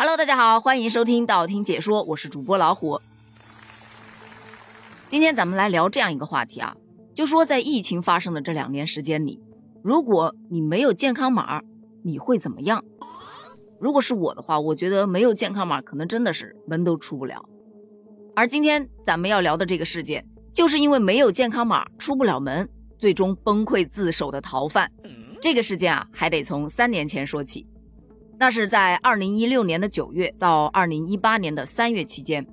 Hello，大家好，欢迎收听道听解说，我是主播老虎。今天咱们来聊这样一个话题啊，就说在疫情发生的这两年时间里，如果你没有健康码，你会怎么样？如果是我的话，我觉得没有健康码，可能真的是门都出不了。而今天咱们要聊的这个事件，就是因为没有健康码出不了门，最终崩溃自首的逃犯。这个事件啊，还得从三年前说起。那是在二零一六年的九月到二零一八年的三月期间，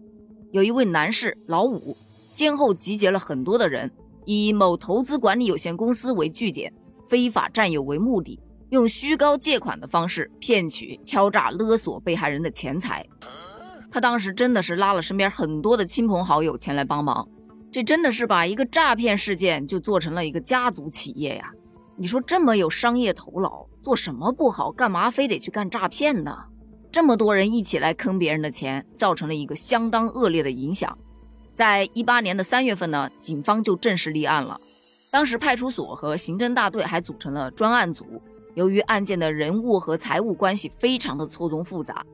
有一位男士老五，先后集结了很多的人，以某投资管理有限公司为据点，非法占有为目的，用虚高借款的方式骗取、敲诈、勒索被害人的钱财。他当时真的是拉了身边很多的亲朋好友前来帮忙，这真的是把一个诈骗事件就做成了一个家族企业呀！你说这么有商业头脑，做什么不好，干嘛非得去干诈骗呢？这么多人一起来坑别人的钱，造成了一个相当恶劣的影响。在一八年的三月份呢，警方就正式立案了。当时派出所和刑侦大队还组成了专案组。由于案件的人物和财务关系非常的错综复杂，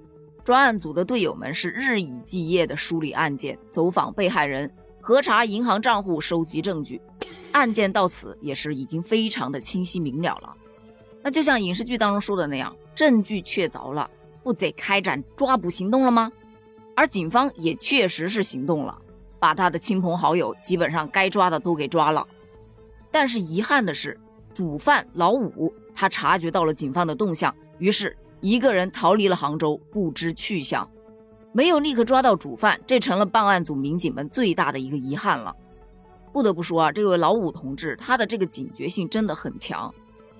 专案组的队友们是日以继夜的梳理案件，走访被害人，核查银行账户，收集证据。案件到此也是已经非常的清晰明了了，那就像影视剧当中说的那样，证据确凿了，不得开展抓捕行动了吗？而警方也确实是行动了，把他的亲朋好友基本上该抓的都给抓了。但是遗憾的是，主犯老五他察觉到了警方的动向，于是一个人逃离了杭州，不知去向，没有立刻抓到主犯，这成了办案组民警们最大的一个遗憾了。不得不说啊，这位老五同志，他的这个警觉性真的很强。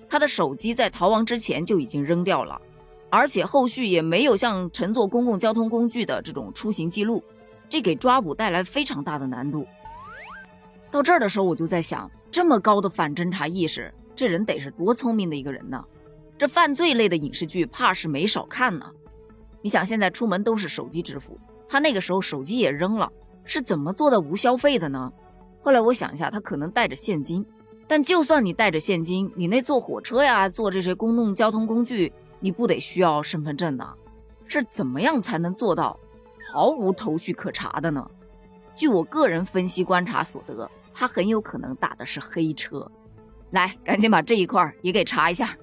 他的手机在逃亡之前就已经扔掉了，而且后续也没有像乘坐公共交通工具的这种出行记录，这给抓捕带来非常大的难度。到这儿的时候，我就在想，这么高的反侦查意识，这人得是多聪明的一个人呢？这犯罪类的影视剧，怕是没少看呢。你想，现在出门都是手机支付，他那个时候手机也扔了，是怎么做到无消费的呢？后来我想一下，他可能带着现金，但就算你带着现金，你那坐火车呀，坐这些公共交通工具，你不得需要身份证呢？是怎么样才能做到毫无头绪可查的呢？据我个人分析观察所得，他很有可能打的是黑车。来，赶紧把这一块也给查一下。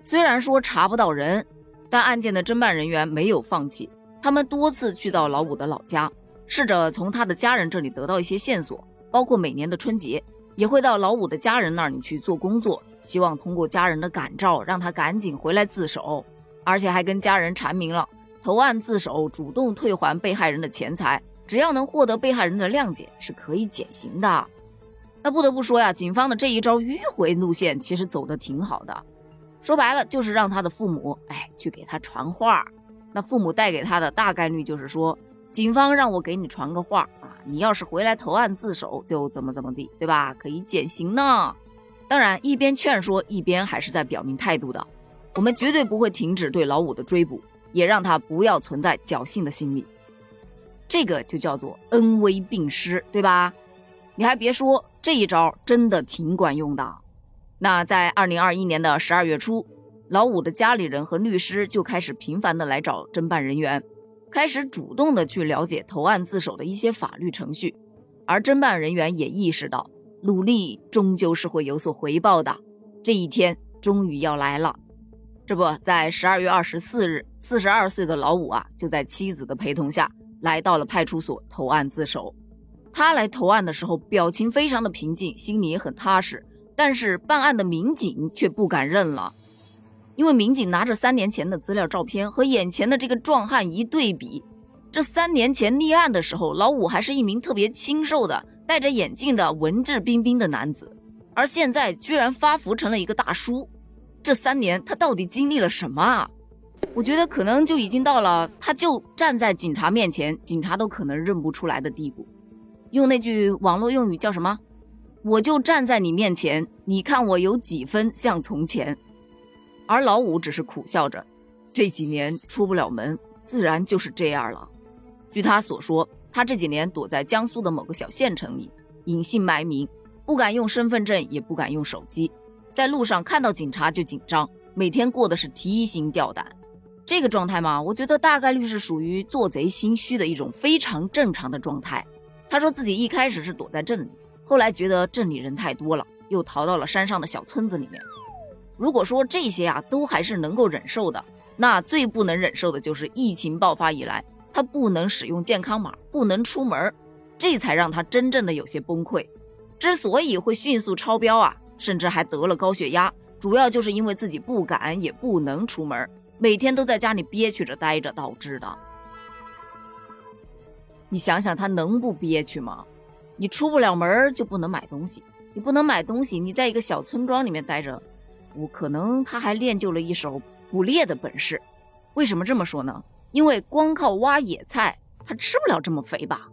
虽然说查不到人，但案件的侦办人员没有放弃，他们多次去到老五的老家，试着从他的家人这里得到一些线索。包括每年的春节，也会到老五的家人那里去做工作，希望通过家人的感召，让他赶紧回来自首，而且还跟家人阐明了投案自首、主动退还被害人的钱财，只要能获得被害人的谅解，是可以减刑的。那不得不说呀，警方的这一招迂回路线其实走的挺好的，说白了就是让他的父母，哎，去给他传话。那父母带给他的大概率就是说，警方让我给你传个话啊。你要是回来投案自首，就怎么怎么地，对吧？可以减刑呢。当然，一边劝说，一边还是在表明态度的。我们绝对不会停止对老五的追捕，也让他不要存在侥幸的心理。这个就叫做恩威并施，对吧？你还别说，这一招真的挺管用的。那在二零二一年的十二月初，老五的家里人和律师就开始频繁的来找侦办人员。开始主动的去了解投案自首的一些法律程序，而侦办人员也意识到，努力终究是会有所回报的。这一天终于要来了。这不在十二月二十四日，四十二岁的老五啊，就在妻子的陪同下来到了派出所投案自首。他来投案的时候，表情非常的平静，心里也很踏实。但是办案的民警却不敢认了。因为民警拿着三年前的资料照片和眼前的这个壮汉一对比，这三年前立案的时候，老五还是一名特别清瘦的、戴着眼镜的文质彬彬的男子，而现在居然发福成了一个大叔。这三年他到底经历了什么啊？我觉得可能就已经到了他就站在警察面前，警察都可能认不出来的地步。用那句网络用语叫什么？我就站在你面前，你看我有几分像从前。而老五只是苦笑着，这几年出不了门，自然就是这样了。据他所说，他这几年躲在江苏的某个小县城里，隐姓埋名，不敢用身份证，也不敢用手机，在路上看到警察就紧张，每天过的是提心吊胆。这个状态嘛，我觉得大概率是属于做贼心虚的一种非常正常的状态。他说自己一开始是躲在镇里，后来觉得镇里人太多了，又逃到了山上的小村子里面。如果说这些啊都还是能够忍受的，那最不能忍受的就是疫情爆发以来，他不能使用健康码，不能出门，这才让他真正的有些崩溃。之所以会迅速超标啊，甚至还得了高血压，主要就是因为自己不敢也不能出门。每天都在家里憋屈着待着导致的。你想想，他能不憋屈吗？你出不了门就不能买东西，你不能买东西，你在一个小村庄里面待着，我可能他还练就了一手捕猎的本事。为什么这么说呢？因为光靠挖野菜，他吃不了这么肥吧？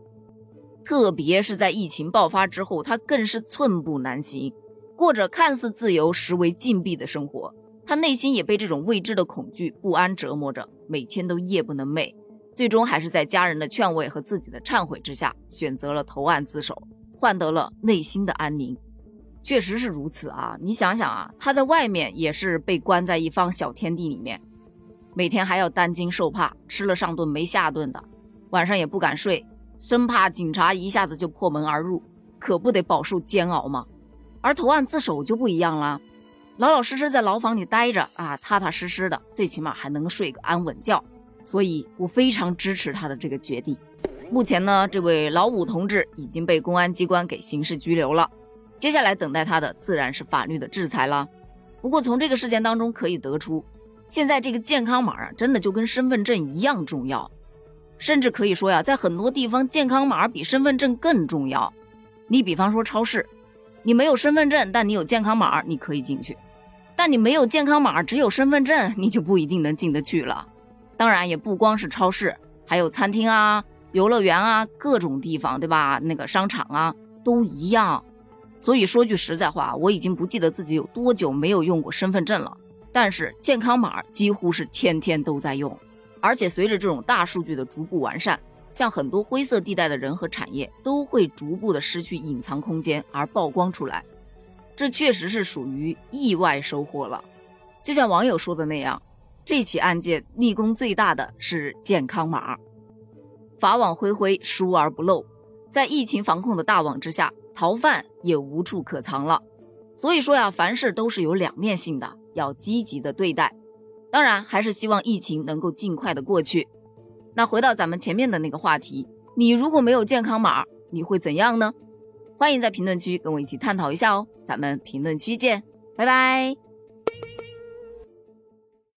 特别是在疫情爆发之后，他更是寸步难行，过着看似自由实为禁闭的生活。他内心也被这种未知的恐惧、不安折磨着，每天都夜不能寐。最终还是在家人的劝慰和自己的忏悔之下，选择了投案自首，换得了内心的安宁。确实是如此啊！你想想啊，他在外面也是被关在一方小天地里面，每天还要担惊受怕，吃了上顿没下顿的，晚上也不敢睡，生怕警察一下子就破门而入，可不得饱受煎熬吗？而投案自首就不一样了。老老实实在牢房里待着啊，踏踏实实的，最起码还能睡个安稳觉。所以我非常支持他的这个决定。目前呢，这位老五同志已经被公安机关给刑事拘留了，接下来等待他的自然是法律的制裁了。不过从这个事件当中可以得出，现在这个健康码啊，真的就跟身份证一样重要，甚至可以说呀，在很多地方健康码比身份证更重要。你比方说超市，你没有身份证，但你有健康码，你可以进去。但你没有健康码，只有身份证，你就不一定能进得去了。当然，也不光是超市，还有餐厅啊、游乐园啊，各种地方，对吧？那个商场啊，都一样。所以说句实在话，我已经不记得自己有多久没有用过身份证了。但是健康码几乎是天天都在用，而且随着这种大数据的逐步完善，像很多灰色地带的人和产业都会逐步的失去隐藏空间而曝光出来。这确实是属于意外收获了，就像网友说的那样，这起案件立功最大的是健康码。法网恢恢，疏而不漏，在疫情防控的大网之下，逃犯也无处可藏了。所以说呀，凡事都是有两面性的，要积极的对待。当然，还是希望疫情能够尽快的过去。那回到咱们前面的那个话题，你如果没有健康码，你会怎样呢？欢迎在评论区跟我一起探讨一下哦，咱们评论区见，拜拜。